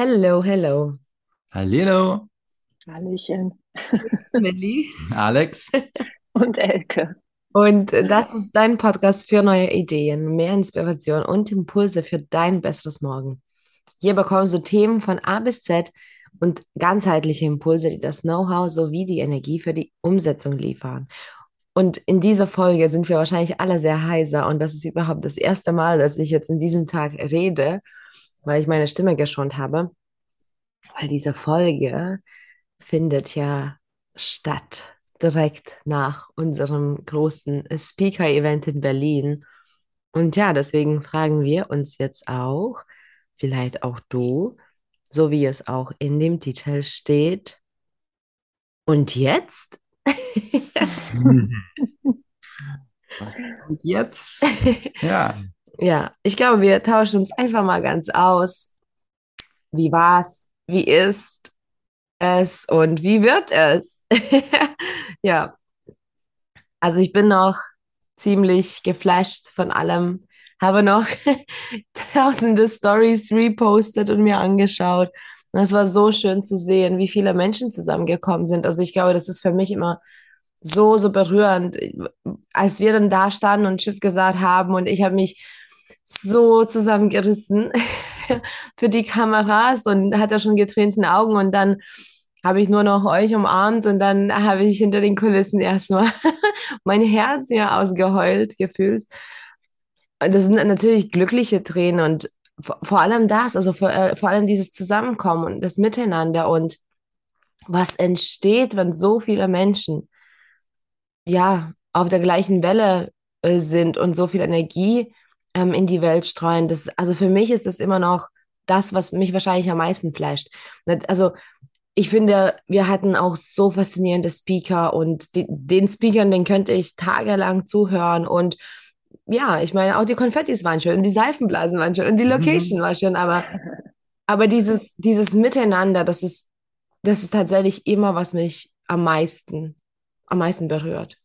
Hello, hello. Hallo, Hallöchen. Millie. Alex. Und Elke. Und das ist dein Podcast für neue Ideen, mehr Inspiration und Impulse für dein besseres Morgen. Hier bekommst du Themen von A bis Z und ganzheitliche Impulse, die das Know-how sowie die Energie für die Umsetzung liefern. Und in dieser Folge sind wir wahrscheinlich alle sehr heiser und das ist überhaupt das erste Mal, dass ich jetzt in diesem Tag rede, weil ich meine Stimme geschont habe. Weil diese Folge findet ja statt direkt nach unserem großen Speaker-Event in Berlin. Und ja, deswegen fragen wir uns jetzt auch, vielleicht auch du, so wie es auch in dem Titel steht. Und jetzt? Was kommt jetzt? Ja, Ja, ich glaube, wir tauschen uns einfach mal ganz aus. Wie war's? Wie ist es und wie wird es? Ja, also ich bin noch ziemlich geflasht von allem, habe noch tausende Stories repostet und mir angeschaut. Und es war so schön zu sehen, wie viele Menschen zusammengekommen sind. Also ich glaube, das ist für mich immer so, so berührend, als wir dann da standen und Tschüss gesagt haben und ich habe mich so zusammengerissen für die Kameras und hatte schon getränte Augen und dann habe ich nur noch euch umarmt und dann habe ich hinter den Kulissen erstmal mein Herz mir ausgeheult gefühlt. Und das sind natürlich glückliche Tränen und vor, vor allem das, also vor, äh, vor allem dieses Zusammenkommen und das Miteinander und was entsteht, wenn so viele Menschen ja auf der gleichen Welle äh, sind und so viel Energie ähm, in die Welt streuen. Das, also für mich ist das immer noch das, was mich wahrscheinlich am meisten flasht. Also ich finde, wir hatten auch so faszinierende Speaker und die, den Speakern, den könnte ich tagelang zuhören und ja, ich meine, auch die Konfettis waren schön und die Seifenblasen waren schön und die Location war schön, aber, aber dieses, dieses Miteinander, das ist, das ist tatsächlich immer, was mich am meisten, am meisten berührt.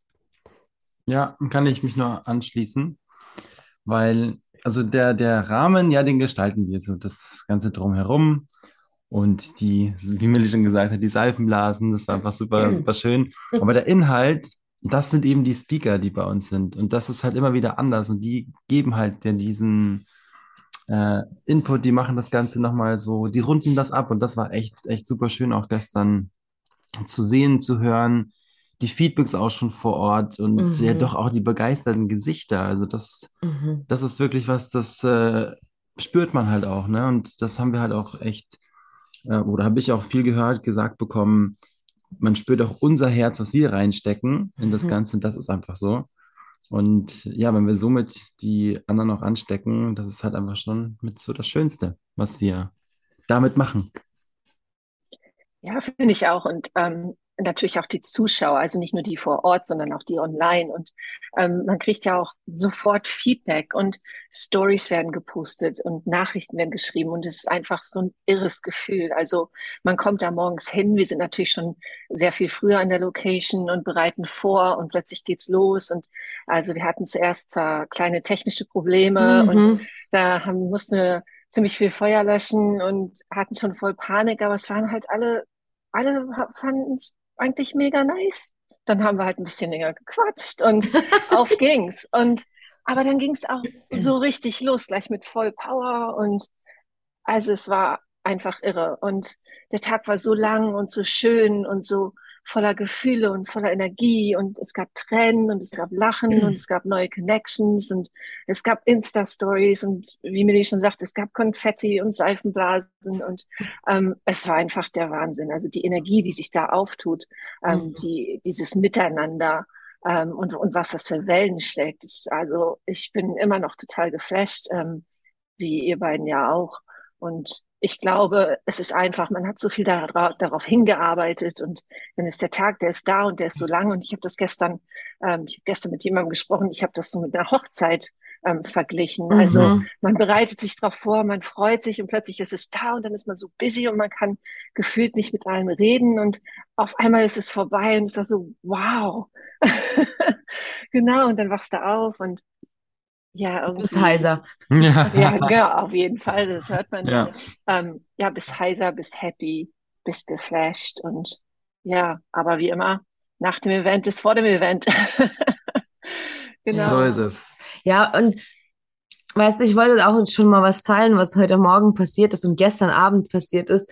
ja, kann ich mich nur anschließen, weil, also der, der Rahmen, ja, den gestalten wir so, das Ganze drumherum. Und die, wie Millie schon gesagt hat, die Seifenblasen, das war einfach super, super schön. Aber der Inhalt, das sind eben die Speaker, die bei uns sind. Und das ist halt immer wieder anders. Und die geben halt ja diesen äh, Input, die machen das Ganze nochmal so, die runden das ab. Und das war echt, echt super schön auch gestern zu sehen, zu hören, die Feedbacks auch schon vor Ort und ja Mhm, doch auch die begeisterten Gesichter. Also das, mhm, das ist wirklich was, das äh, spürt man halt auch, ne? Und das haben wir halt auch echt, äh, oder habe ich auch viel gehört, gesagt bekommen, man spürt auch unser Herz, was wir reinstecken in das mhm. Ganze, das ist einfach so. Und ja, wenn wir somit die anderen auch anstecken, das ist halt einfach schon mit so das Schönste, was wir damit machen. Ja, finde ich auch. Und ähm, natürlich auch die Zuschauer, also nicht nur die vor Ort, sondern auch die online. Und ähm, man kriegt ja auch sofort Feedback und Stories werden gepostet und Nachrichten werden geschrieben. Und es ist einfach so ein irres Gefühl. Also man kommt da morgens hin. Wir sind natürlich schon sehr viel früher an der Location und bereiten vor und plötzlich geht's los. Und also wir hatten zuerst äh, kleine technische Probleme und Mhm. da haben, mussten wir ziemlich viel Feuer löschen und hatten schon voll Panik, aber es waren halt alle alle fanden es eigentlich mega nice. Dann haben wir halt ein bisschen länger gequatscht und auf ging's. Und aber dann ging's auch so richtig los, gleich mit voll Power und also es war einfach irre. Und der Tag war so lang und so schön und so voller Gefühle und voller Energie. Und es gab Tränen und es gab Lachen und es gab neue Connections und es gab Insta-Stories und wie Millie schon sagte, es gab Konfetti und Seifenblasen und ähm, es war einfach der Wahnsinn. Also die Energie, die sich da auftut, ähm, Mhm. die, dieses Miteinander. Ähm, und, und was das für Wellen schlägt. Das, also ich bin immer noch total geflasht, ähm, wie ihr beiden ja auch. Und ich glaube, es ist einfach, man hat so viel dara darauf hingearbeitet und dann ist der Tag, der ist da und der ist so lang. Und ich habe das gestern, ähm, ich habe gestern mit jemandem gesprochen, ich habe das so mit einer Hochzeit ähm, verglichen. Also Mhm. man bereitet sich darauf vor, man freut sich und plötzlich ist es da und dann ist man so busy und man kann gefühlt nicht mit allen reden und auf einmal ist es vorbei und es ist so, wow. Genau, und dann wachst du auf und ja, Du bist irgendwie. heiser. Ja, Ja. genau, auf jeden Fall, das hört man. Ja. Ähm, ja, bist heiser, bist happy, bist geflasht und ja, aber wie immer, nach dem Event ist vor dem Event. Genau. So ist es. Ja, und weißt du, ich wollte auch schon mal was teilen, was heute Morgen passiert ist und gestern Abend passiert ist.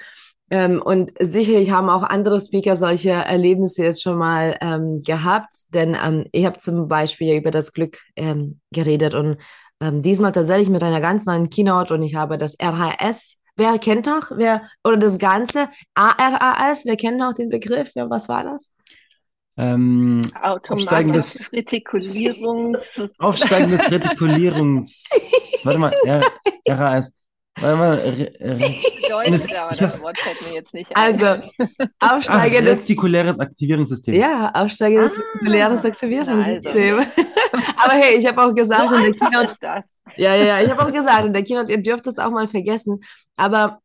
Ähm, und sicherlich haben auch andere Speaker solche Erlebnisse jetzt schon mal ähm, gehabt, denn ähm, ich habe zum Beispiel ja über das Glück ähm, geredet und ähm, diesmal tatsächlich mit einer ganz neuen Keynote und ich habe das RHS. Wer kennt noch? Wer, oder das Ganze? ARAS, wer kennt noch den Begriff? Ja, was war das? Ähm, Automatisches Aufsteigendes- Retikulierungs... aufsteigendes Retikulierungs... Warte mal, RAS. Warte mal, bedeutet, aber das Wort fällt mir jetzt nicht ein. Also, ah, aufsteigendes retikuläres Aktivierungssystem. Ja, aufsteigendes Ah, retikuläres Aktivierungssystem. also. Aber hey, ich habe auch gesagt so in der Keynote, das. ja, ja, ja, ich habe auch gesagt in der Keynote, ihr dürft es auch mal vergessen. Aber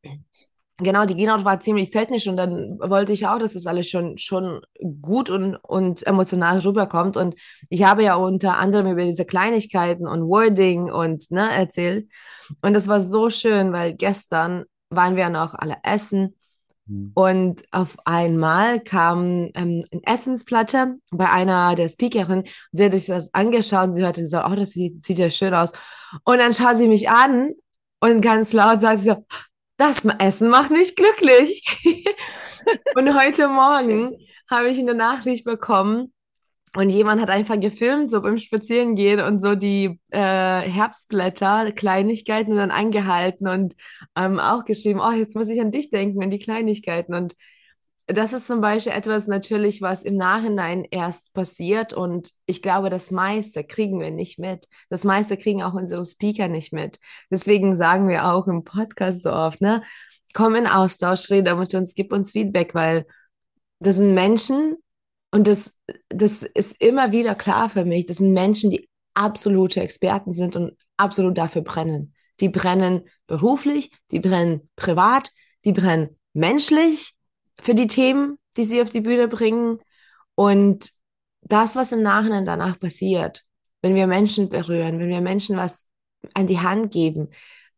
genau, die Keynote war ziemlich technisch und dann wollte ich auch, dass das alles schon, schon gut und, und emotional rüberkommt. Und ich habe ja unter anderem über diese Kleinigkeiten und Wording und ne, erzählt. Und das war so schön, weil gestern waren wir noch alle essen. Hm. Und auf einmal kam ähm, eine Essensplatte bei einer der Speakerinnen. Sie hat sich das angeschaut und sie hatte gesagt, oh, das sieht, sieht ja schön aus. Und dann schaut sie mich an und ganz laut sagt sie so, das Essen macht mich glücklich. und heute Morgen habe ich eine Nachricht bekommen und jemand hat einfach gefilmt, so beim Spazierengehen und so die äh, Herbstblätter, Kleinigkeiten und dann angehalten und ähm, auch geschrieben, oh, jetzt muss ich an dich denken, an die Kleinigkeiten. Und das ist zum Beispiel etwas natürlich, was im Nachhinein erst passiert. Und ich glaube, das meiste kriegen wir nicht mit. Das meiste kriegen auch unsere Speaker nicht mit. Deswegen sagen wir auch im Podcast so oft, ne? Komm in Austausch, rede mit uns, gib uns Feedback, weil das sind Menschen und das, das ist immer wieder klar für mich. Das sind Menschen, die absolute Experten sind und absolut dafür brennen. Die brennen beruflich, die brennen privat, die brennen menschlich für die Themen, die sie auf die Bühne bringen. Und das, was im Nachhinein danach passiert, wenn wir Menschen berühren, wenn wir Menschen was an die Hand geben,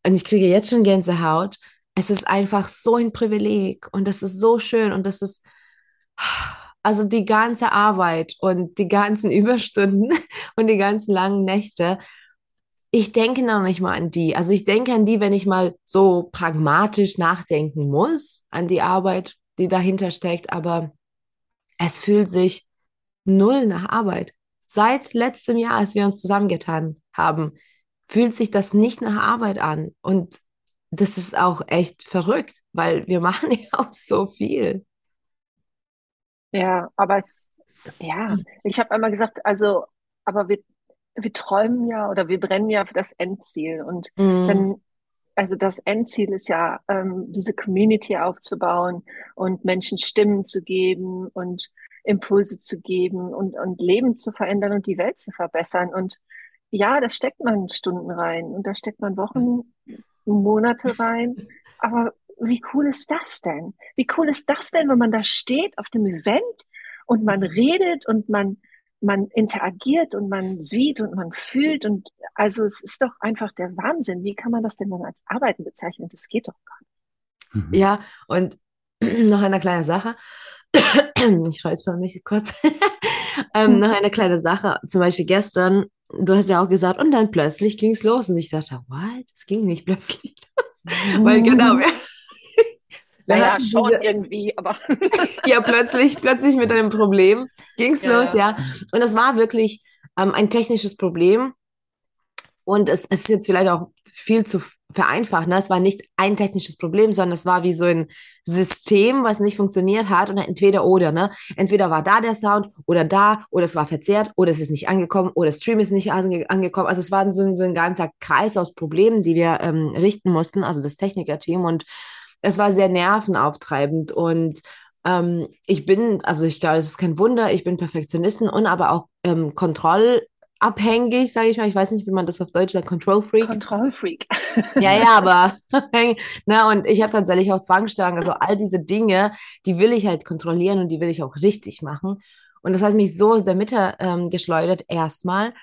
und ich kriege jetzt schon Gänsehaut, es ist einfach so ein Privileg und das ist so schön und das ist, also die ganze Arbeit und die ganzen Überstunden und die ganzen langen Nächte, ich denke noch nicht mal an die. Also ich denke an die, wenn ich mal so pragmatisch nachdenken muss, an die Arbeit, die dahinter steckt, aber es fühlt sich null nach Arbeit. Seit letztem Jahr, als wir uns zusammengetan haben, fühlt sich das nicht nach Arbeit an. Und das ist auch echt verrückt, weil wir machen ja auch so viel. Ja, aber es, ja, ich habe einmal gesagt, also, aber wir, wir träumen ja oder wir brennen ja für das Endziel. Und Mhm. wenn, also das Endziel ist ja, ähm, diese Community aufzubauen und Menschen Stimmen zu geben und Impulse zu geben und, und Leben zu verändern und die Welt zu verbessern. Und ja, da steckt man Stunden rein und da steckt man Wochen, Monate rein. Aber wie cool ist das denn? Wie cool ist das denn, wenn man da steht auf dem Event und man redet und man, man interagiert und man sieht und man fühlt und also es ist doch einfach der Wahnsinn. Wie kann man das denn dann als Arbeiten bezeichnen? Das geht doch gar nicht. Mhm. Ja, und noch eine kleine Sache. Ich räusper mich kurz. ähm, noch eine kleine Sache. Zum Beispiel gestern, du hast ja auch gesagt, und dann plötzlich ging es los. Und ich dachte, what? Es ging nicht plötzlich los. Weil genau, wir, wir Naja, schon diese, irgendwie, aber ja, plötzlich, plötzlich mit einem Problem ging es Ja, los, ja. ja. Und es war wirklich ähm, ein technisches Problem. Und es, es ist jetzt vielleicht auch viel zu vereinfacht. Ne? Es war nicht ein technisches Problem, sondern es war wie so ein System, was nicht funktioniert hat. Und entweder oder. Ne? Entweder war da der Sound oder da, oder es war verzerrt, oder es ist nicht angekommen, oder Stream ist nicht ange angekommen. Also es war so ein, so ein ganzer Kreis aus Problemen, die wir ähm, richten mussten, also das Technikerteam. Und es war sehr nervenauftreibend. Und ähm, ich bin, also ich glaube, es ist kein Wunder, ich bin Perfektionistin und aber auch ähm, kontrollabhängig, sage ich mal. Ich weiß nicht, wie man das auf Deutsch sagt, Control Freak. Kontrollfreak. Ja, ja, aber ne, und ich habe tatsächlich auch Zwangsstörungen. Also all diese Dinge, die will ich halt kontrollieren und die will ich auch richtig machen. Und das hat mich so aus der Mitte ähm, geschleudert erstmal.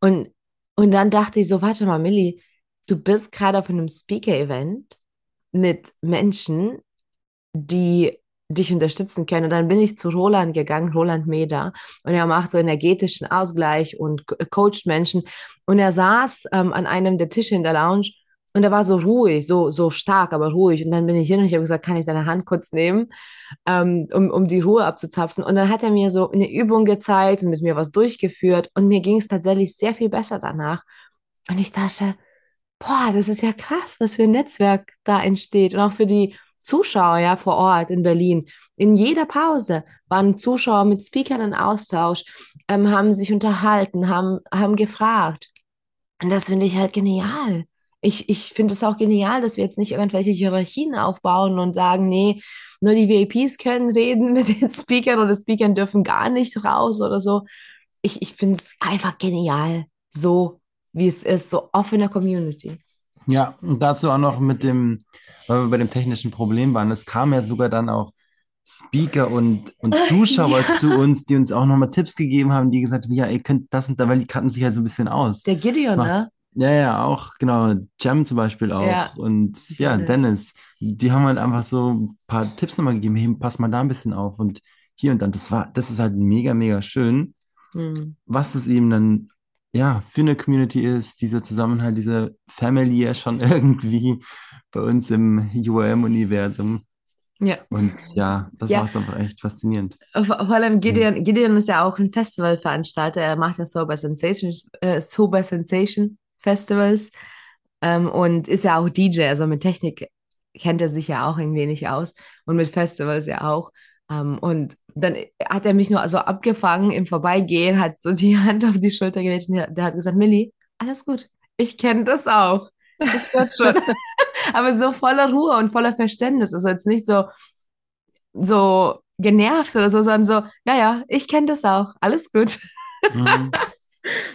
Und Und dann dachte ich so, warte mal, Millie, du bist gerade auf einem Speaker-Event mit Menschen, die dich unterstützen können. Und dann bin ich zu Roland gegangen, Roland Meder, und er macht so energetischen Ausgleich und coacht Menschen. Und er saß ähm, an einem der Tische in der Lounge und er war so ruhig, so, so stark, aber ruhig. Und dann bin ich hin und ich habe gesagt, kann ich deine Hand kurz nehmen, ähm, um, um die Ruhe abzuzapfen. Und dann hat er mir so eine Übung gezeigt und mit mir was durchgeführt. Und mir ging es tatsächlich sehr viel besser danach. Und ich dachte, boah, das ist ja krass, was für ein Netzwerk da entsteht. Und auch für die Zuschauer ja vor Ort in Berlin. In jeder Pause waren Zuschauer mit Speakern in Austausch, ähm, haben sich unterhalten, haben, haben gefragt. Und das finde ich halt genial. Ich, ich finde es auch genial, dass wir jetzt nicht irgendwelche Hierarchien aufbauen und sagen, nee, nur die VIPs können reden mit den Speakern oder Speakern dürfen gar nicht raus oder so. Ich, ich finde es einfach genial, so wie es ist, so offene Community. Ja, und dazu auch noch mit dem, weil wir bei dem technischen Problem waren, es kamen ja sogar dann auch Speaker und, und Zuschauer Ja. zu uns, die uns auch nochmal Tipps gegeben haben, die gesagt haben, ja, ihr könnt das und da, weil die kannten sich halt so ein bisschen aus. Der Gideon, Macht, ne? ja, ja, auch, genau, Jam zum Beispiel auch Ja, und ja, Dennis. Die haben halt einfach so ein paar Tipps nochmal gegeben, hey, pass mal da ein bisschen auf und hier und dann, das war, das ist halt mega, mega schön, Hm. was es eben dann, ja, für eine Community ist, dieser Zusammenhalt, diese Family ja schon irgendwie bei uns im UAM-Universum Ja. und ja, das Ja, war es einfach echt faszinierend. vor allem. Gideon, Gideon ist ja auch ein Festivalveranstalter. Er macht ja Sober Sensation, äh, Sober Sensation Festivals ähm, und ist ja auch DJ. Also mit Technik kennt er sich ja auch ein wenig aus und mit Festivals ja auch. Ähm, und dann hat er mich nur so abgefangen im Vorbeigehen, hat so die Hand auf die Schulter gelegt und der, der hat gesagt, Milli, alles gut, ich kenne das auch. Das wird schon. Aber so voller Ruhe und voller Verständnis. Also jetzt nicht so, so genervt oder so, sondern so, ja, ja, ich kenne das auch. Alles gut. Mhm.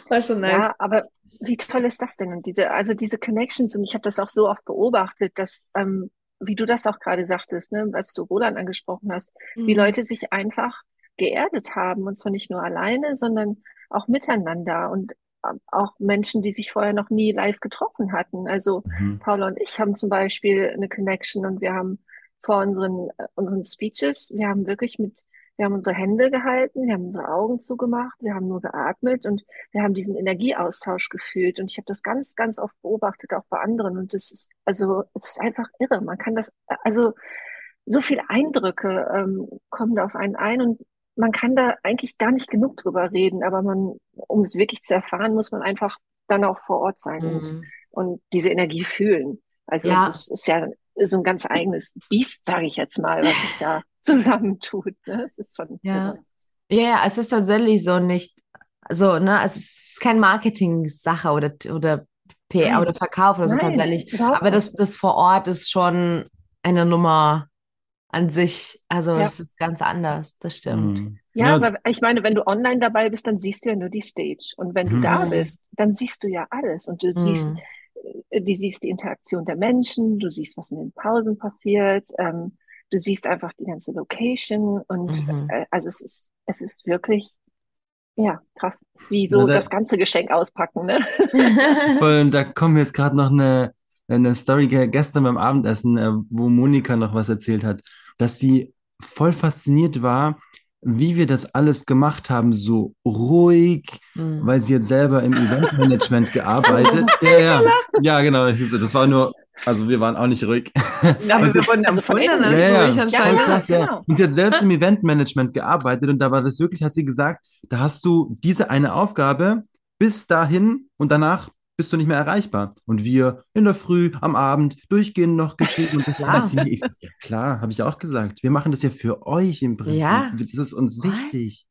War schon nice. Ja, aber wie toll ist das denn? Und diese, also diese Connections, und ich habe das auch so oft beobachtet, dass, ähm, wie du das auch gerade sagtest, ne, was du Roland angesprochen hast, wie Mhm. Leute sich einfach geerdet haben, und zwar nicht nur alleine, sondern auch miteinander und ähm, auch Menschen, die sich vorher noch nie live getroffen hatten. Also Mhm. Paula und ich haben zum Beispiel eine Connection und wir haben vor unseren, äh, unseren Speeches, wir haben wirklich mit, wir haben unsere Hände gehalten, wir haben unsere Augen zugemacht, wir haben nur geatmet und wir haben diesen Energieaustausch gefühlt. Und ich habe das ganz, ganz oft beobachtet, auch bei anderen. Und das ist, also, es ist einfach irre. Man kann das, also, so viele Eindrücke ähm, kommen da auf einen ein und man kann da eigentlich gar nicht genug drüber reden, aber man, um es wirklich zu erfahren, muss man einfach dann auch vor Ort sein und, Mhm. und diese Energie fühlen. Also Ja, das ist ja so ein ganz eigenes Biest, sage ich jetzt mal, was sich da zusammentut. Ne? Es ist schon ja. irre. Ja, ja, es ist tatsächlich so nicht, so, ne, es ist kein Marketing-Sache oder, oder PR oder Verkauf oder so nein, tatsächlich. Aber das, das vor Ort ist schon eine Nummer an sich. Also, Ja. das ist ganz anders, das stimmt. Mhm. Ja, Ja, aber ich meine, wenn du online dabei bist, dann siehst du ja nur die Stage. Und wenn du Mhm. da bist, dann siehst du ja alles. Und du siehst, Mhm. äh, du siehst die Interaktion der Menschen, du siehst, was in den Pausen passiert, ähm, du siehst einfach die ganze Location. Und Mhm. äh, also es ist, es ist wirklich, ja, krass. Wie so da, das ganze Geschenk auspacken, ne? voll, und da kommt jetzt gerade noch eine, eine Story ge- gestern beim Abendessen, äh, wo Monika noch was erzählt hat, dass sie voll fasziniert war, wie wir das alles gemacht haben, so ruhig, Mhm. weil sie hat selber im Eventmanagement gearbeitet. Ja, ja, ja, genau. Das war nur, also wir waren auch nicht ruhig. Aber Und sie, wir wurden Also von innen. als ja, ruhig ja, anscheinend. Ja, krass, ja. genau. Und sie hat selbst im Eventmanagement gearbeitet und da war das wirklich, hat sie gesagt, da hast du diese eine Aufgabe bis dahin und danach bist du nicht mehr erreichbar. Und wir in der Früh, am Abend, durchgehend noch geschrieben und das Klar. Ich, ja klar, habe ich auch gesagt. Wir machen das ja für euch im Prinzip. Ja. Das ist uns What? wichtig.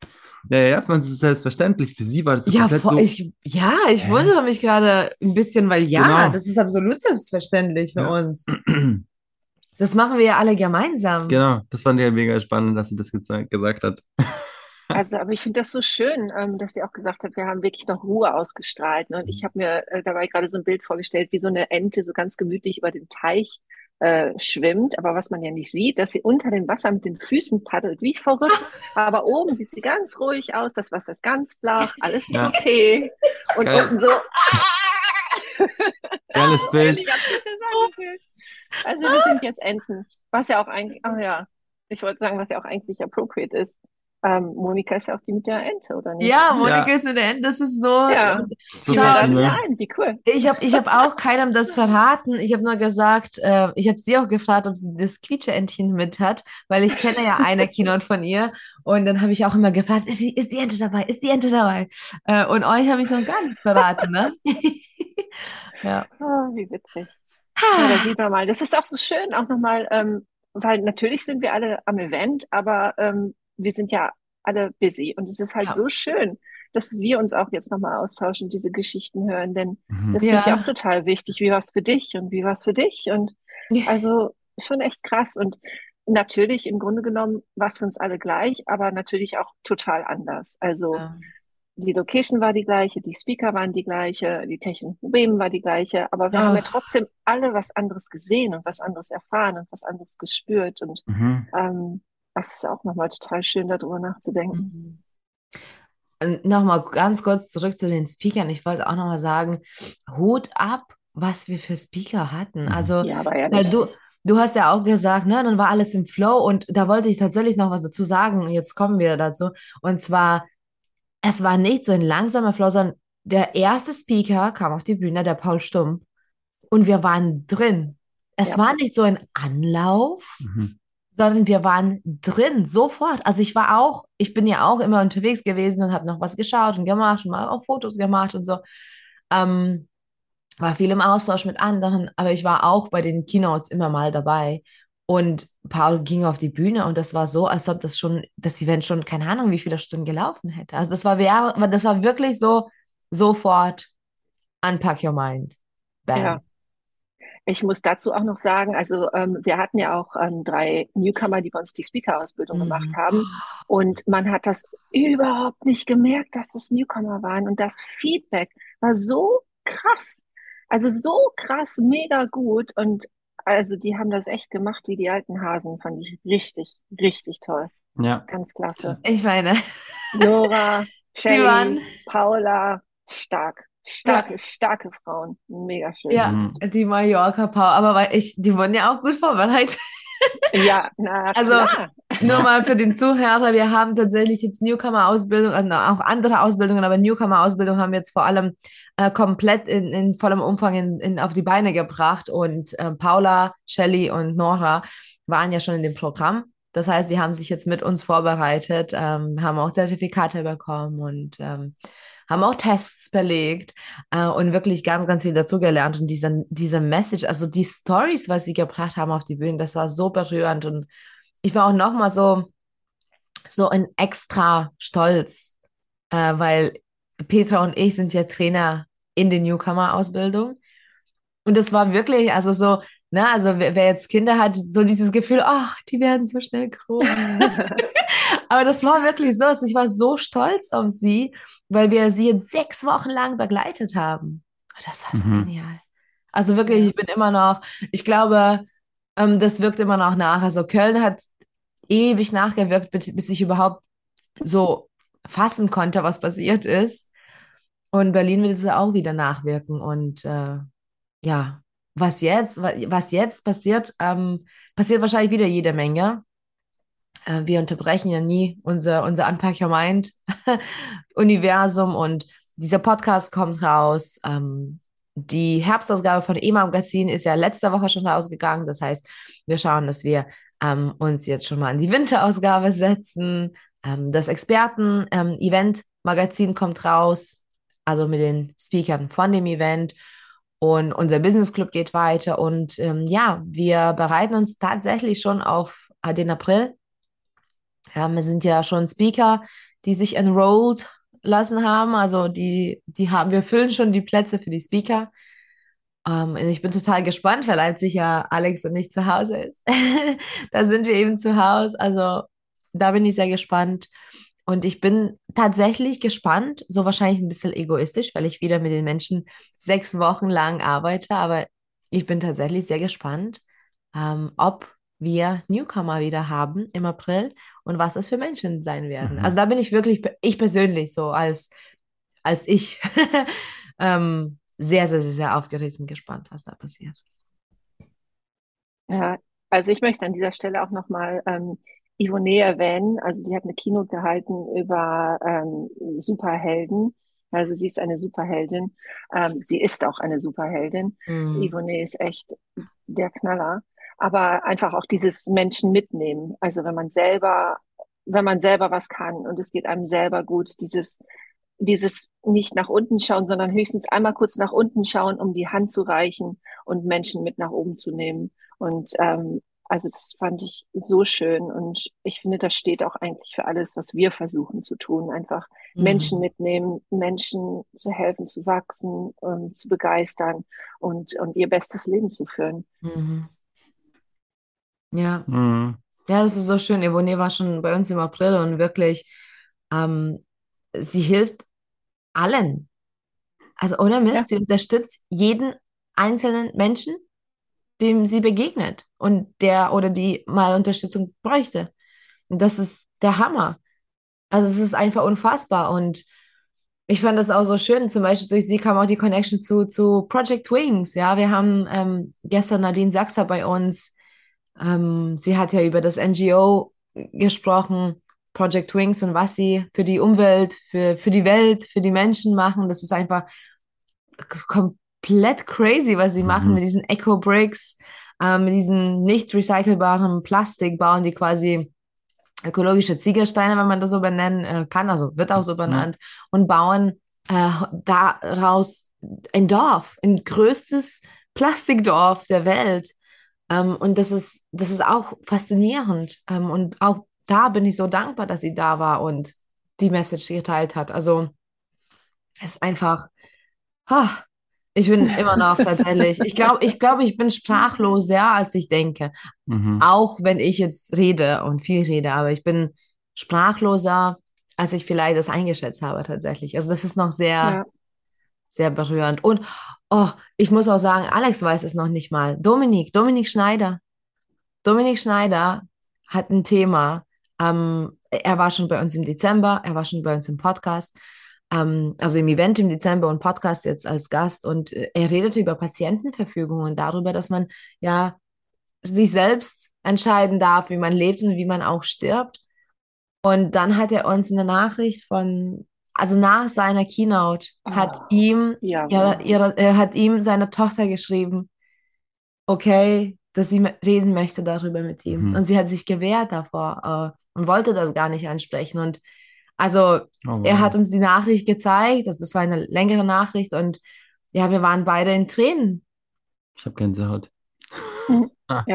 Ja, ja, für uns ist es selbstverständlich. Für sie war das Ja, komplett vor, so, ich, ja, ich hä? wundere mich gerade ein bisschen, weil ja, Genau. das ist absolut selbstverständlich für Ja. uns. Das machen wir ja alle gemeinsam. Genau, das fand ich ja mega spannend, dass sie das gesagt hat. Also, aber ich finde das so schön, ähm, dass sie auch gesagt hat, wir haben wirklich noch Ruhe ausgestrahlt. Ne? Und ich habe mir äh, dabei gerade so ein Bild vorgestellt, wie so eine Ente so ganz gemütlich über den Teich äh, schwimmt, aber was man ja nicht sieht, dass sie unter dem Wasser mit den Füßen paddelt, wie verrückt. Aber oben sieht sie ganz ruhig aus, das Wasser ist ganz flach, alles ist Ja. okay. Und Geil. unten so. Geiles Oh, Bild. ihr? Also wir sind jetzt Enten, was ja auch eigentlich, ach ja, ich wollte sagen, was ja auch eigentlich appropriate ist. Ähm, Monika ist ja auch die mit der Ente, oder nicht? Ja, Monika Ja. ist in der End, das ist so. Ja. So Die Schau, laden passend, wir ne? ein, wie cool. Ich habe ich hab auch keinem das verraten. Ich habe nur gesagt, äh, ich habe sie auch gefragt, ob sie das Quietscheentchen mit hat, weil ich kenne ja eine Keynote von ihr. Und dann habe ich auch immer gefragt, ist, sie, ist die Ente dabei? Ist die Ente dabei? Äh, und euch habe ich noch gar nichts verraten, ne? Ja. Oh, wie witzig. Ja, da sieht man mal. Das ist auch so schön, auch nochmal, ähm, weil natürlich sind wir alle am Event, aber ähm, wir sind ja alle busy. Und es ist halt Ja. so schön, dass wir uns auch jetzt nochmal austauschen, diese Geschichten hören, denn Mhm. das finde ich Ja. auch total wichtig. Wie war es für dich und wie war es für dich? Und also schon echt krass. Und natürlich, im Grunde genommen, war es für uns alle gleich, aber natürlich auch total anders. Also Ja. die Location war die gleiche, die Speaker waren die gleiche, die technischen Probleme war die gleiche, aber wir haben ja trotzdem alle was anderes gesehen und was anderes erfahren und was anderes gespürt. Und Mhm. ähm, das ist auch nochmal total schön, darüber nachzudenken. Und Nochmal ganz kurz zurück zu den Speakern. Ich wollte auch nochmal sagen, Hut ab, was wir für Speaker hatten. Mhm. Also, Ja, aber weil ehrlich. du, du hast ja auch gesagt, ne, dann war alles im Flow und da wollte ich tatsächlich noch was dazu sagen. Jetzt kommen wir dazu. Und zwar, es war nicht so ein langsamer Flow, sondern der erste Speaker kam auf die Bühne, der Paul Stumm, und wir waren drin. Es Ja. war nicht so ein Anlauf, Mhm. Sondern wir waren drin, sofort. Also ich war auch, ich bin ja auch immer unterwegs gewesen und habe noch was geschaut und gemacht und mal auch Fotos gemacht und so. Ähm, war viel im Austausch mit anderen, aber ich war auch bei den Keynotes immer mal dabei. Und Paul ging auf die Bühne und das war so, als ob das schon, das Event schon, keine Ahnung, wie viele Stunden gelaufen hätte. Also das war, das war wirklich so, sofort unpack your mind. Bam. Ja. Ich muss dazu auch noch sagen, also ähm, wir hatten ja auch ähm, drei Newcomer, die bei uns die Speaker-Ausbildung Mhm. gemacht haben. Und man hat das überhaupt nicht gemerkt, dass es Newcomer waren. Und das Feedback war so krass. Also so krass, mega gut. Und also die haben das echt gemacht wie die alten Hasen. Fand ich richtig, richtig toll. Ja. Ganz klasse. Ich meine, Nora, Shelly, waren- Paula, stark. Starke, starke Frauen. Mega schön. ja, Mhm. die Mallorca Power, aber weil ich, die wurden ja auch gut vorbereitet. Ja, na Also, klar. Nur mal für den Zuhörer, wir haben tatsächlich jetzt Newcomer-Ausbildung, und auch andere Ausbildungen, aber Newcomer-Ausbildung haben wir jetzt vor allem äh, komplett in, in vollem Umfang in, in, auf die Beine gebracht. Und äh, Paula, Shelley und Nora waren ja schon in dem Programm. Das heißt, die haben sich jetzt mit uns vorbereitet, ähm, haben auch Zertifikate bekommen und ähm, haben auch Tests belegt äh, und wirklich ganz, ganz viel dazugelernt. Und diese, diese Message, also die Stories, was sie gebracht haben auf die Bühne, das war so berührend und ich war auch noch mal so, so ein extra stolz, äh, weil Petra und ich sind ja Trainer in der Newcomer-Ausbildung. Und es war wirklich, also so, ne, also wer, wer jetzt Kinder hat, so dieses Gefühl, ach, die werden so schnell groß. Aber das war wirklich so, also ich war so stolz auf sie, weil wir sie jetzt sechs Wochen lang begleitet haben. Das war so Mhm. genial. Also wirklich, ich bin immer noch, ich glaube, ähm, das wirkt immer noch nach. Also Köln hat ewig nachgewirkt, bis, ich überhaupt so fassen konnte, was passiert ist. Und Berlin wird es auch wieder nachwirken. Und äh, ja, was jetzt, wa- was jetzt passiert, ähm, passiert wahrscheinlich wieder jede Menge. Äh, wir unterbrechen ja nie unser, unser Unpack Your Mind Universum und dieser Podcast kommt raus. Ähm, die Herbstausgabe von E-Magazin ist ja letzte Woche schon rausgegangen. Das heißt, wir schauen, dass wir ähm, uns jetzt schon mal in die Winterausgabe setzen. Ähm, das Experten-Event-Magazin kommt raus, also mit den Speakern von dem Event. Und unser Business Club geht weiter. Und ähm, ja, wir bereiten uns tatsächlich schon auf äh, den April. Ja, wir sind ja schon Speaker, die sich enrolled lassen haben. Also die, die haben, wir füllen schon die Plätze für die Speaker. Ähm, ich bin total gespannt, weil als ja Alex und ich zu Hause ist, da sind wir eben zu Hause. Also da bin ich sehr gespannt. Und ich bin tatsächlich gespannt, so wahrscheinlich ein bisschen egoistisch, weil ich wieder mit den Menschen sechs Wochen lang arbeite, aber ich bin tatsächlich sehr gespannt, ähm, ob wir Newcomer wieder haben im April und was das für Menschen sein werden. Mhm. Also da bin ich wirklich, ich persönlich so als, als ich, ähm, sehr, sehr, sehr, sehr aufgeregt und gespannt, was da passiert. Ja, also ich möchte an dieser Stelle auch nochmal ähm, Ivoné erwähnen. Also die hat eine Keynote gehalten über ähm, Superhelden. Also sie ist eine Superheldin. Ähm, sie ist auch eine Superheldin. Mhm. Ivoné ist echt der Knaller. Aber einfach auch dieses Menschen mitnehmen. Also wenn man selber, wenn man selber was kann und es geht einem selber gut, dieses, dieses nicht nach unten schauen, sondern höchstens einmal kurz nach unten schauen, um die Hand zu reichen und Menschen mit nach oben zu nehmen. Und ähm, also das fand ich so schön und ich finde, das steht auch eigentlich für alles, was wir versuchen zu tun. Einfach Mhm. Menschen mitnehmen, Menschen zu helfen, zu wachsen, ähm, zu begeistern und, und ihr bestes Leben zu führen. Mhm. Ja. Mhm. Ja, das ist so schön. Evoné war schon bei uns im April und wirklich, ähm, sie hilft allen. Also ohne Mist, Ja. sie unterstützt jeden einzelnen Menschen, dem sie begegnet und der oder die mal Unterstützung bräuchte. Und das ist der Hammer. Also es ist einfach unfassbar und ich fand das auch so schön. Zum Beispiel durch sie kam auch die Connection zu, zu Project Wings. Ja, wir haben ähm, gestern Nadine Sachser bei uns. Ähm, sie hat ja über das NGO gesprochen, Project Wings und was sie für die Umwelt, für, für die Welt, für die Menschen machen. Das ist einfach komplett crazy, was sie machen Mhm. mit diesen Eco-Bricks, ähm, mit diesen nicht recycelbaren Plastik, bauen die quasi ökologische Ziegelsteine, wenn man das so benennen äh, kann, also wird auch so benannt, und bauen äh, daraus ein Dorf, ein größtes Plastikdorf der Welt. Ähm, und das ist, das ist auch faszinierend. Ähm, und auch da bin ich so dankbar, dass sie da war und die Message geteilt hat. Also es ist einfach, ha, ich bin immer noch tatsächlich, ich glaube, ich glaube, ich bin sprachloser, als ich denke. Mhm. Auch wenn ich jetzt rede und viel rede, aber ich bin sprachloser, als ich vielleicht das eingeschätzt habe tatsächlich. Also das ist noch sehr, Ja. sehr berührend. Und oh, ich muss auch sagen, Alex weiß es noch nicht mal. Dominik, Dominik Schneider. Dominik Schneider hat ein Thema. Ähm, er war schon bei uns im Dezember, er war schon bei uns im Podcast, ähm, also im Event im Dezember und Podcast jetzt als Gast. Und äh, er redete über Patientenverfügung und darüber, dass man ja sich selbst entscheiden darf, wie man lebt und wie man auch stirbt. Und dann hat er uns eine Nachricht von, also nach seiner Keynote, hat Oh, ihm, ja. ihre, ihre, er hat ihm seine Tochter geschrieben, okay, dass sie reden möchte darüber mit ihm. Mhm. Und sie hat sich gewehrt davor, äh, und wollte das gar nicht ansprechen. Und also Oh, er wow. hat uns die Nachricht gezeigt, also das war eine längere Nachricht und ja, wir waren beide in Tränen. Ich habe Gänsehaut. Ah,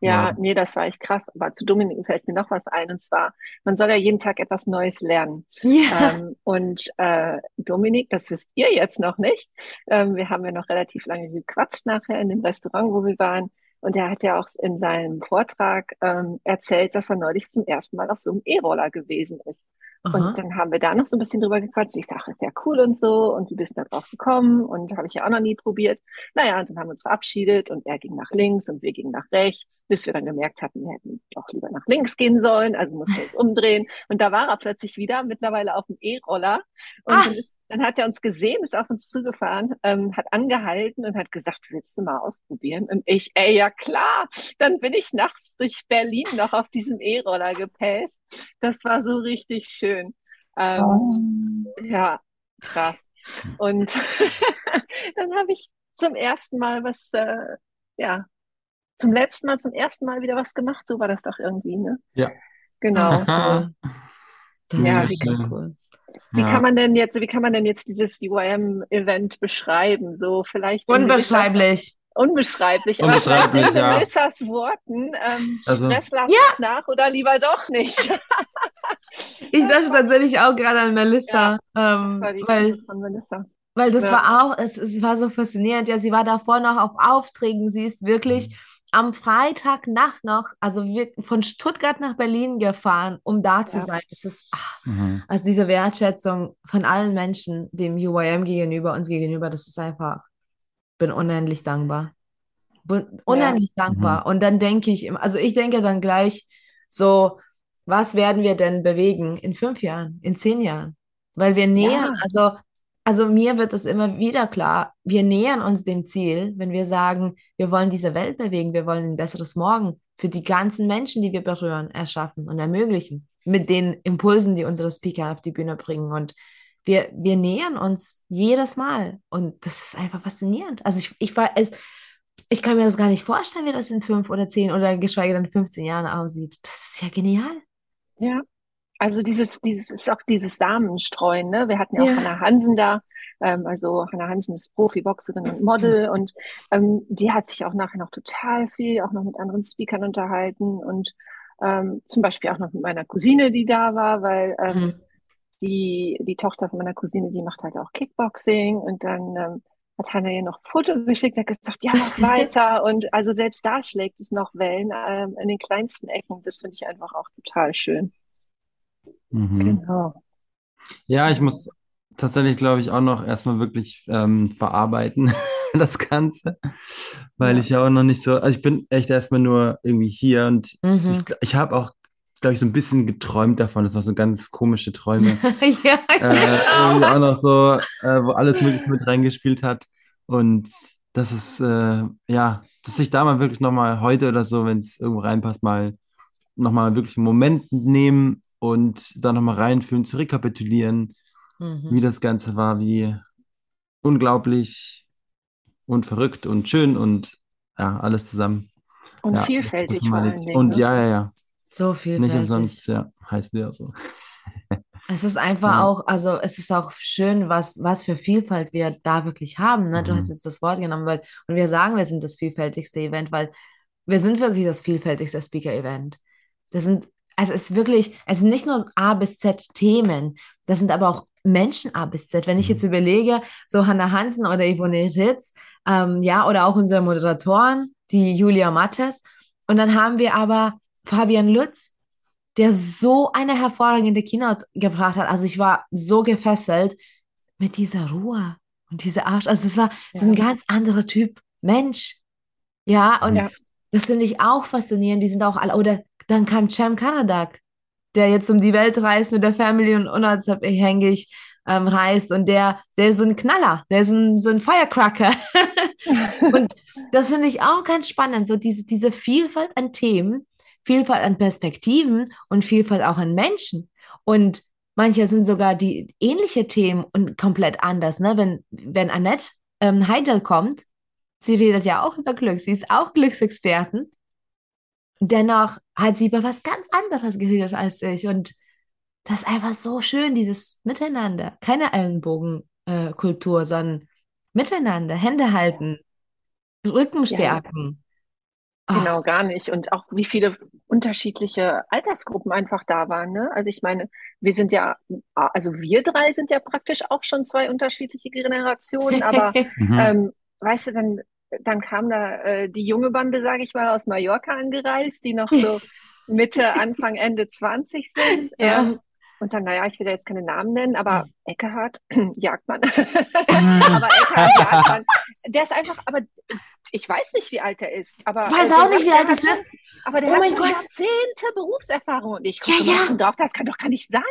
Ja. Ja, nee, das war echt krass. Aber zu Dominik fällt mir noch was ein. Und zwar, man soll ja jeden Tag etwas Neues lernen. Ja. Ähm, und äh, Dominik, das wisst ihr jetzt noch nicht. Ähm, wir haben ja noch relativ lange gequatscht nachher in dem Restaurant, wo wir waren. Und er hat ja auch in seinem Vortrag ähm, erzählt, dass er neulich zum ersten Mal auf so einem E-Roller gewesen ist. Aha. Und dann haben wir da noch so ein bisschen drüber gequatscht. Ich sage, ist ja cool und so. Und wie bist du da drauf gekommen? Und habe ich ja auch noch nie probiert. Naja, und dann haben wir uns verabschiedet und er ging nach links und wir gingen nach rechts, bis wir dann gemerkt hatten, wir hätten doch lieber nach links gehen sollen. Also mussten wir uns umdrehen. Und da war er plötzlich wieder, mittlerweile auf dem E-Roller. Und Ah. dann, ist, dann hat er uns gesehen, ist auf uns zugefahren, ähm, hat angehalten und hat gesagt, willst du mal ausprobieren? Und ich, ey, ja klar. Dann bin ich nachts durch Berlin noch auf diesem E-Roller gepäst. Das war so richtig schön. Ähm, ja, krass. Und dann habe ich zum ersten Mal was, äh, ja, zum letzten Mal, zum ersten Mal wieder was gemacht. So war das doch irgendwie, ne? Ja. Genau. Aha. Das Ja, ist wirklich cool. Wie Ja. kann man denn jetzt, wie kann man denn jetzt dieses UIM-Event beschreiben? So vielleicht Unbeschreiblich. Unbeschreiblich, aber Unbeschreiblich, vielleicht in ja. Melissas Worten, ähm, Also- stresslastig nach oder lieber doch nicht? Ich dachte tatsächlich auch gerade an Melissa, Das ähm, war die weil, von Melissa. weil das Ja. war auch, es, es war so faszinierend. Ja, sie war davor noch auf Aufträgen. Sie ist wirklich am Freitagnacht noch, also wir, von Stuttgart nach Berlin gefahren, um da zu Ja. sein. Das ist, ach, Mhm. also diese Wertschätzung von allen Menschen, dem UIM gegenüber, uns gegenüber, das ist einfach, bin unendlich dankbar. unheimlich Ja. dankbar. Mhm. Und dann denke ich, also ich denke dann gleich so, was werden wir denn bewegen in fünf Jahren, in zehn Jahren? Weil wir nähern, Ja. also, also mir wird es immer wieder klar, wir nähern uns dem Ziel, wenn wir sagen, wir wollen diese Welt bewegen, wir wollen ein besseres Morgen für die ganzen Menschen, die wir berühren, erschaffen und ermöglichen, mit den Impulsen, die unsere Speaker auf die Bühne bringen. Und wir, wir nähern uns jedes Mal. Und das ist einfach faszinierend. Also ich, ich war es, ich kann mir das gar nicht vorstellen, wie das in fünf oder zehn oder geschweige denn 15 Jahren aussieht. Das ist ja genial. Ja, also dieses, dieses ist auch dieses Samenstreuen, ne? Wir hatten ja auch Ja. Hannah Hansen da. Ähm, also Hannah Hansen ist Profiboxerin und Model und ähm, die hat sich auch nachher noch total viel auch noch mit anderen Speakern unterhalten und ähm, zum Beispiel auch noch mit meiner Cousine, die da war, weil ähm, Mhm. die, die Tochter von meiner Cousine, die macht halt auch Kickboxing und dann ähm, hat Hannah ihr noch ein Foto geschickt, hat gesagt, ja, mach weiter und also selbst da schlägt es noch Wellen ähm, in den kleinsten Ecken. Das finde ich einfach auch total schön. Mhm. Genau. Ja, ich muss tatsächlich, glaube ich, auch noch erstmal wirklich ähm, verarbeiten, das Ganze, weil Ja. ich ja auch noch nicht so, also ich bin echt erstmal nur irgendwie hier und ich, Mhm. gl- ich habe auch, glaube ich, so ein bisschen geträumt davon. Das war so ganz komische Träume. Ja, äh, irgendwie genau. auch noch so, äh, wo alles Mögliche mit reingespielt hat. Und das ist, äh, ja, dass ich da mal wirklich nochmal heute oder so, wenn es irgendwo reinpasst, mal nochmal wirklich einen Moment nehmen und da nochmal reinfühlen, zu rekapitulieren, wie Mhm. das Ganze war, wie unglaublich und verrückt und schön und ja, alles zusammen. Und Ja, vielfältig vor allen. Dingen, Und ne? ja, ja, ja, So nicht vielfältig. umsonst, ja, heißt wir so. Es ist einfach Ja. auch, also es ist auch schön, was, was für Vielfalt wir da wirklich haben. Ne? Du hast Mhm. jetzt das Wort genommen, weil, und wir sagen, wir sind das vielfältigste Event, weil wir sind wirklich das vielfältigste Speaker-Event. Das sind, also es ist wirklich, es sind nicht nur A bis Z Themen, das sind aber auch Menschen A bis Z. Wenn ich jetzt Mhm. überlege, so Hannah Hansen oder Yvonne Ritz, ähm, ja, oder auch unsere Moderatoren, die Julia Mattes, und dann haben wir aber Fabian Lutz, der so eine hervorragende Keynote gebracht hat. Also ich war so gefesselt mit dieser Ruhe und dieser Arsch. Also es war so ein Ja. ganz anderer Typ Mensch. Ja, und Ja. das finde ich auch faszinierend. Die sind auch alle, oder dann kam Cem Kanadak, der jetzt um die Welt reist mit der Family und unabhängig ähm, reist und der, der ist so ein Knaller, der ist ein, so ein Firecracker. Und das finde ich auch ganz spannend, so diese, diese Vielfalt an Themen, Vielfalt an Perspektiven und Vielfalt auch an Menschen. Und manche sind sogar die ähnliche Themen und komplett anders. Ne? Wenn, wenn Annette ähm, Heidel kommt, sie redet ja auch über Glück, sie ist auch Glücksexpertin. Dennoch hat sie über was ganz anderes geredet als ich. Und das ist einfach so schön, dieses Miteinander. Keine Ellenbogenkultur, sondern Miteinander, Hände halten, Rücken Ja, stärken. Ah, genau, gar nicht. Und auch wie viele unterschiedliche Altersgruppen einfach da waren, ne? Also ich meine, wir sind ja, also wir drei sind ja praktisch auch schon zwei unterschiedliche Generationen, aber Mhm. ähm, weißt du, dann, dann kam da äh, die junge Bande, sage ich mal, aus Mallorca angereist, die noch so Mitte, Anfang, Ende 20 sind. Ja. Ähm, und dann, naja, ich will ja jetzt keine Namen nennen, aber Eckehard Jagdmann. Mhm. Aber Eckehard Jagdmann, der ist einfach, aber ich weiß nicht, wie alt er ist. Aber Ich weiß äh, auch nicht, sagt, wie alt schon, ist. aber der Oh hat schon Gott. Jahrzehnte Berufserfahrung. Und ich Ja, gucke ja. mal drauf, das kann doch gar nicht sein.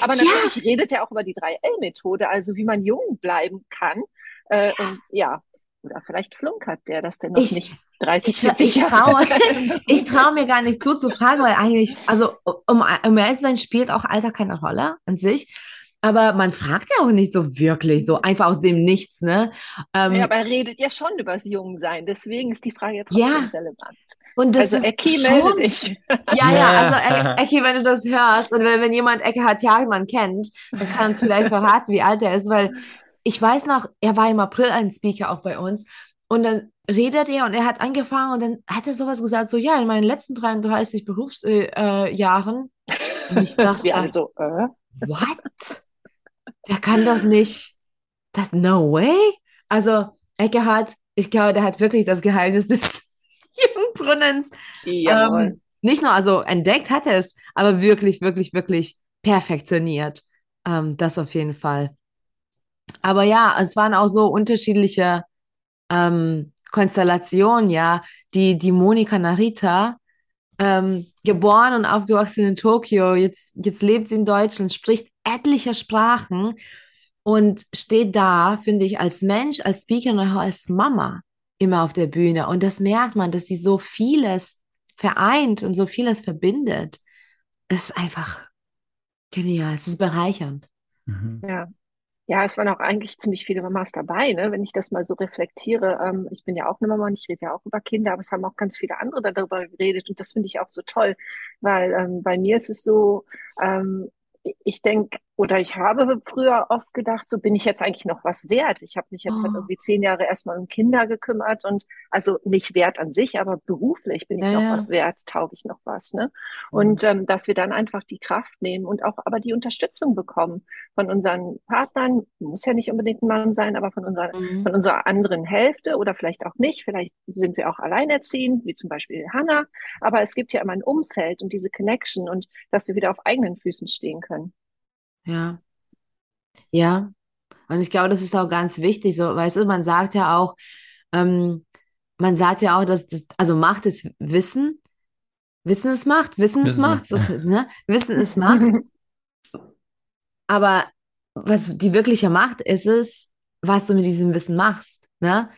Aber Ja. natürlich redet er auch über die 3L-Methode, also wie man jung bleiben kann. Äh, und ja, oder vielleicht flunkert der, dass der noch Ich- nicht 30, ich- 40 ich Jahre traue- Ich traue mir gar nicht zuzufragen, weil eigentlich, also um, um ehrlich zu sein, spielt auch Alter keine Rolle an sich. Aber man fragt ja auch nicht so wirklich, so einfach aus dem Nichts, ne? Ähm, Ja, aber er redet ja schon über das Jungsein. Deswegen ist die Frage ja trotzdem Ja. relevant. und das Also ist Ecki, schon- melde dich. Ja, ja, Ja. also E- Ecki, wenn du das hörst und wenn, wenn jemand Eckhard Jagdmann kennt, dann kann uns vielleicht verraten, wie alt er ist, weil ich weiß noch, er war im April ein Speaker auch bei uns und dann redet er und er hat angefangen und dann hat er sowas gesagt, so ja, in meinen letzten 33 Berufsjahren äh, Jahren. und ich dachte, Wir alle so, äh? what? Der kann doch nicht, das, no way? Also Eckhard, ich glaube, der hat wirklich das Geheimnis des Jungbrunnens ähm, nicht nur, also entdeckt hat er es, aber wirklich, wirklich, wirklich perfektioniert. Ähm, das auf jeden Fall. Aber ja, es waren auch so unterschiedliche ähm, Konstellation, ja, die, die Monika Narita, ähm, geboren und aufgewachsen in Tokio, jetzt, jetzt lebt sie in Deutschland, spricht etliche Sprachen und steht da, finde ich, als Mensch, als Speaker und auch als Mama immer auf der Bühne. Und das merkt man, dass sie so vieles vereint und so vieles verbindet. Es ist einfach genial, es ist bereichernd. Mhm. Ja. Ja, es waren auch eigentlich ziemlich viele Mamas dabei, ne? Wenn ich das mal so reflektiere. Ähm, ich bin ja auch eine Mama und ich rede ja auch über Kinder, aber es haben auch ganz viele andere darüber geredet und das finde ich auch so toll, weil ähm, bei mir ist es so, ähm, ich denke, oder ich habe früher oft gedacht, so bin ich jetzt eigentlich noch was wert. Ich habe mich jetzt halt oh. halt irgendwie zehn Jahre erstmal um Kinder gekümmert und also nicht wert an sich, aber beruflich bin ich ja, noch ja. was wert, tauge ich noch was. Ne? Mhm. Und ähm, dass wir dann einfach die Kraft nehmen und auch aber die Unterstützung bekommen von unseren Partnern, muss ja nicht unbedingt ein Mann sein, aber von unserer, mhm. von unserer anderen Hälfte oder vielleicht auch nicht. Vielleicht sind wir auch alleinerziehend, wie zum Beispiel Hannah. Aber es gibt ja immer ein Umfeld und diese Connection und dass wir wieder auf eigenen Füßen stehen können. Ja. Ja. Und ich glaube, das ist auch ganz wichtig. So, weißt du, man sagt ja auch, ähm, man sagt ja auch, dass das, also Macht ist Wissen. Wissen ist Macht, Wissen ist Macht. So, ne? Wissen ist Macht. Aber was die wirkliche Macht ist, ist, was du mit diesem Wissen machst. Ne?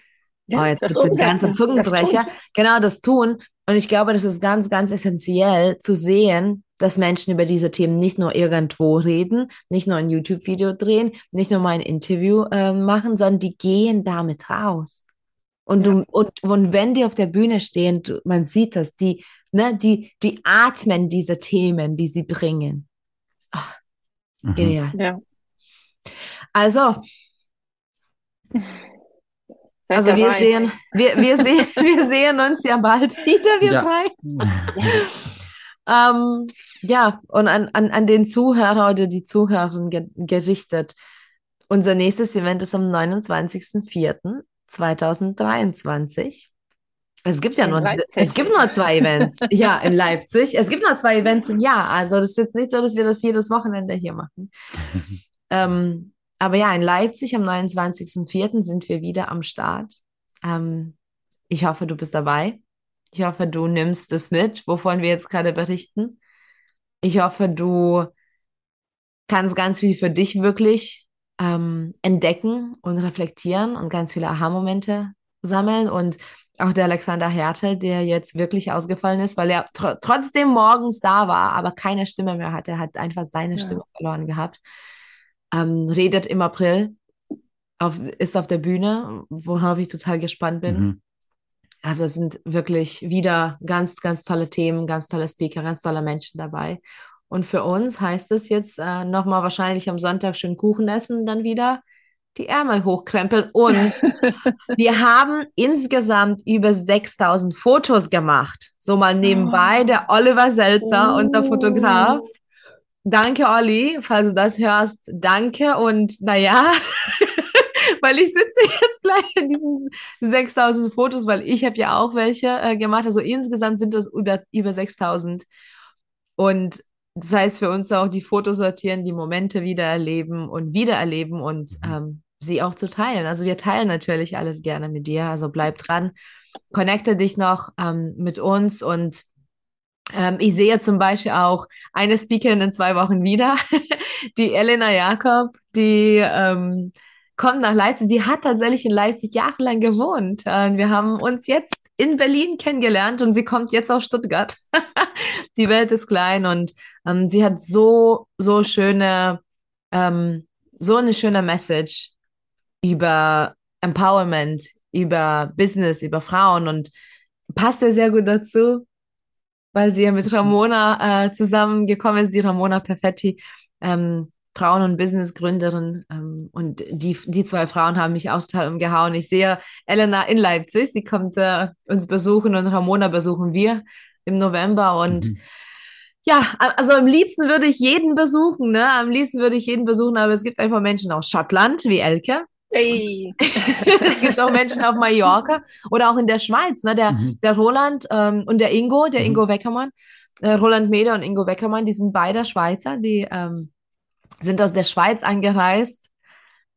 Ja, oh, jetzt ist ein ganzer Zungenbrecher. Das genau, das tun. Und ich glaube, das ist ganz, ganz essentiell zu sehen, dass Menschen über diese Themen nicht nur irgendwo reden, nicht nur ein YouTube-Video drehen, nicht nur mal ein Interview äh, machen, sondern die gehen damit raus. Und, ja. du, und, und wenn die auf der Bühne stehen, du, man sieht das, die, ne, die, die atmen diese Themen, die sie bringen. Ach, mhm. Genial. Ja. Also, also wir sehen, wir, wir, sehen, wir sehen uns ja bald wieder, wir ja. drei. Ähm, ja, und an, an, an den Zuhörer oder die Zuhörerin ge gerichtet. Unser nächstes Event ist am 29.04.2023. Es gibt ja nur, es gibt nur zwei Events. ja, in Leipzig. Es gibt nur zwei Events im Jahr. Also das ist jetzt nicht so, dass wir das jedes Wochenende hier machen. ähm, aber ja, in Leipzig am 29.04. sind wir wieder am Start. Ähm, ich hoffe, du bist dabei. Ich hoffe, du nimmst es mit, wovon wir jetzt gerade berichten. Ich hoffe, du kannst ganz viel für dich wirklich ähm, entdecken und reflektieren und ganz viele Aha-Momente sammeln. Und auch der Alexander Hertel, der jetzt wirklich ausgefallen ist, weil er tr trotzdem morgens da war, aber keine Stimme mehr hatte, hat einfach seine ja. Stimme verloren gehabt. Ähm, redet im April, auf, ist auf der Bühne, worauf ich total gespannt bin. Mhm. Also es sind wirklich wieder ganz, ganz tolle Themen, ganz tolle Speaker, ganz tolle Menschen dabei. Und für uns heißt es jetzt äh, nochmal wahrscheinlich am Sonntag schön Kuchen essen, dann wieder die Ärmel hochkrempeln. Und wir haben insgesamt über 6000 Fotos gemacht. So mal nebenbei oh. der Oliver Selzer, oh. unser Fotograf. Danke, Olli, falls du das hörst. Danke und naja, weil ich sitze jetzt gleich in diesen 6000 Fotos, weil ich habe ja auch welche äh, gemacht. Also insgesamt sind das über, über 6000. Und das heißt für uns auch die Fotos sortieren, die Momente wiedererleben und wiedererleben und ähm, sie auch zu teilen. Also wir teilen natürlich alles gerne mit dir. Also bleib dran, connecte dich noch ähm, mit uns und ähm, ich sehe zum Beispiel auch eine Speakerin in zwei Wochen wieder, die Elena Jakob, die ähm, kommt nach Leipzig. Die hat tatsächlich in Leipzig jahrelang gewohnt. Wir haben uns jetzt in Berlin kennengelernt und sie kommt jetzt aus Stuttgart. die Welt ist klein und ähm, sie hat so, so schöne, ähm, so eine schöne Message über Empowerment, über Business, über Frauen und passt ja sehr gut dazu, weil sie ja mit Ramona äh, zusammengekommen ist, die Ramona Perfetti. Ähm, Frauen- und Businessgründerin. Ähm, und die, die zwei Frauen haben mich auch total umgehauen. Ich sehe Elena in Leipzig. Sie kommt äh, uns besuchen und Ramona besuchen wir im November. Und mhm. ja, also am liebsten würde ich jeden besuchen. Ne? Am liebsten würde ich jeden besuchen, aber es gibt einfach Menschen aus Schottland wie Elke. Hey. es gibt auch Menschen auf Mallorca oder auch in der Schweiz, ne? Der, mhm. der Roland ähm, und der Ingo, der mhm. Ingo Weckermann, äh, Roland Meder und Ingo Weckermann, die sind beide Schweizer, die ähm, sind aus der Schweiz angereist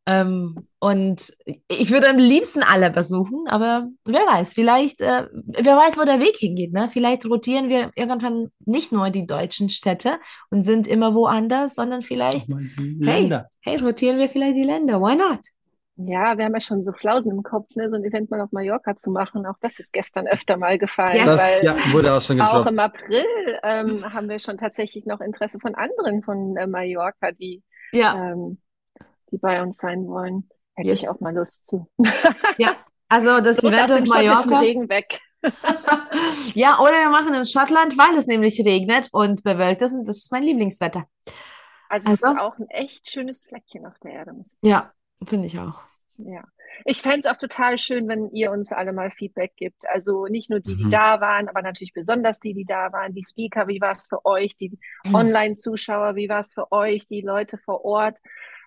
Ähm, und ich würde am liebsten alle besuchen, aber wer weiß, vielleicht, äh, wer weiß, wo der Weg hingeht, ne? Vielleicht rotieren wir irgendwann nicht nur die deutschen Städte und sind immer woanders, sondern vielleicht, hey, hey, rotieren wir vielleicht die Länder. Why not? Ja, wir haben ja schon so Flausen im Kopf, ne, so ein Event mal auf Mallorca zu machen. Auch das ist gestern öfter mal gefallen, Yes. Das weil ja, wurde auch schon auch gedroppt. im April ähm, haben wir schon tatsächlich noch Interesse von anderen von äh, Mallorca, die, Ja, ähm, die bei uns sein wollen. Hätte Yes. ich auch mal Lust zu. ja. Also das Event auf Mallorca. Regen weg. Ja, oder wir machen in Schottland, weil es nämlich regnet und bewölkt ist und das ist mein Lieblingswetter. Also es Also? ist auch ein echt schönes Fleckchen auf der Erde, muss ich Ja, finde ich auch. Ja. Ich fände es auch total schön, wenn ihr uns alle mal Feedback gibt. Also nicht nur die, die Mhm. da waren, aber natürlich besonders die, die da waren. Die Speaker, wie war es für euch? Die Mhm. Online-Zuschauer, wie war es für euch? Die Leute vor Ort.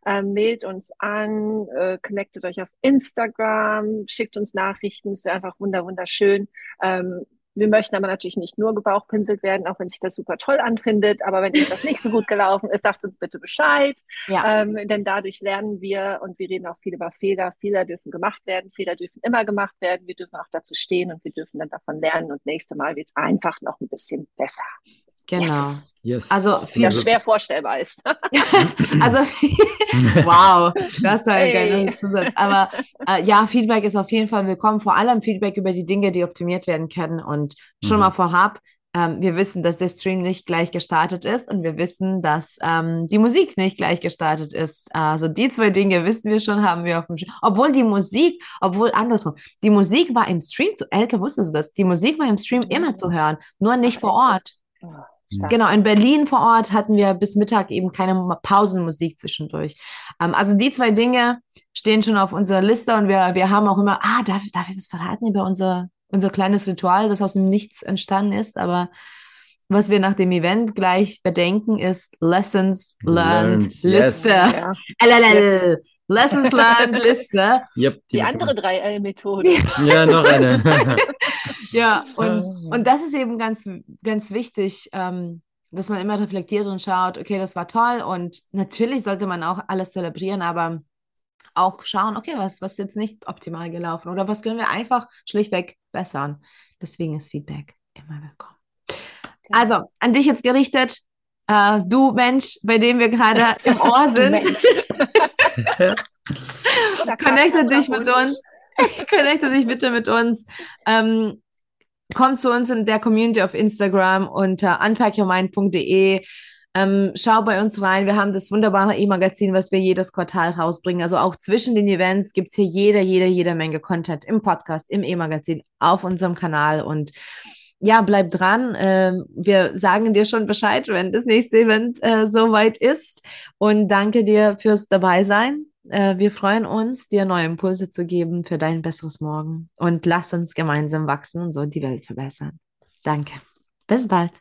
Ähm, mailt uns an, äh, connectet euch auf Instagram, schickt uns Nachrichten. Es wäre einfach wunder, wunderschön. Ähm, wir möchten aber natürlich nicht nur gebauchpinselt werden, auch wenn sich das super toll anfindet. Aber wenn etwas nicht so gut gelaufen ist, sagt uns bitte Bescheid. Ja, Ähm, denn dadurch lernen wir und wir reden auch viel über Fehler. Fehler dürfen gemacht werden, Fehler dürfen immer gemacht werden. Wir dürfen auch dazu stehen und wir dürfen dann davon lernen. Und nächste Mal wird es einfach noch ein bisschen besser. Genau. Yes. Yes. Also Wie viel- das schwer vorstellbar ist. Also, wow, das war ein Hey. geiler Zusatz. Aber äh, ja, Feedback ist auf jeden Fall willkommen. Vor allem Feedback über die Dinge, die optimiert werden können. Und schon Mhm. mal vorab, ähm, wir wissen, dass der Stream nicht gleich gestartet ist und wir wissen, dass ähm, die Musik nicht gleich gestartet ist. Also die zwei Dinge wissen wir schon, haben wir auf dem Sch Obwohl die Musik, obwohl andersrum, die Musik war im Stream zu Elke, wusstest du das? Die Musik war im Stream immer zu hören, nur nicht vor? Ort. Stark. Genau, in Berlin vor Ort hatten wir bis Mittag eben keine Pausenmusik zwischendurch. Ähm, also die zwei Dinge stehen schon auf unserer Liste und wir, wir haben auch immer, ah, darf, darf ich das verraten über unser, unser kleines Ritual, das aus dem Nichts entstanden ist, aber was wir nach dem Event gleich bedenken ist Lessons Learned. Liste. LLL. Lessons Learned Liste. Yep, Die andere gemacht. 3L-Methode. Ja, noch eine. Ja, und, Ah. und das ist eben ganz, ganz wichtig, ähm, dass man immer reflektiert und schaut, okay, das war toll und natürlich sollte man auch alles zelebrieren, aber auch schauen, okay, was, was ist jetzt nicht optimal gelaufen oder was können wir einfach schlichtweg bessern. Deswegen ist Feedback immer willkommen. Also, an dich jetzt gerichtet, äh, du Mensch, bei dem wir gerade im Ohr sind. Connecte dich mit uns. Connecte dich bitte mit uns. Ähm, komm zu uns in der Community auf Instagram unter unpackyourmind.de. Ähm, schau bei uns rein. Wir haben das wunderbare E-Magazin, was wir jedes Quartal rausbringen. Also auch zwischen den Events gibt es hier jede, jede, jede Menge Content im Podcast, im E-Magazin, auf unserem Kanal. Und ja, bleib dran. Ähm, wir sagen dir schon Bescheid, wenn das nächste Event äh, soweit ist. Und danke dir fürs Dabeisein. Äh, wir freuen uns, dir neue Impulse zu geben für dein besseres Morgen. Und lass uns gemeinsam wachsen und so die Welt verbessern. Danke. Bis bald.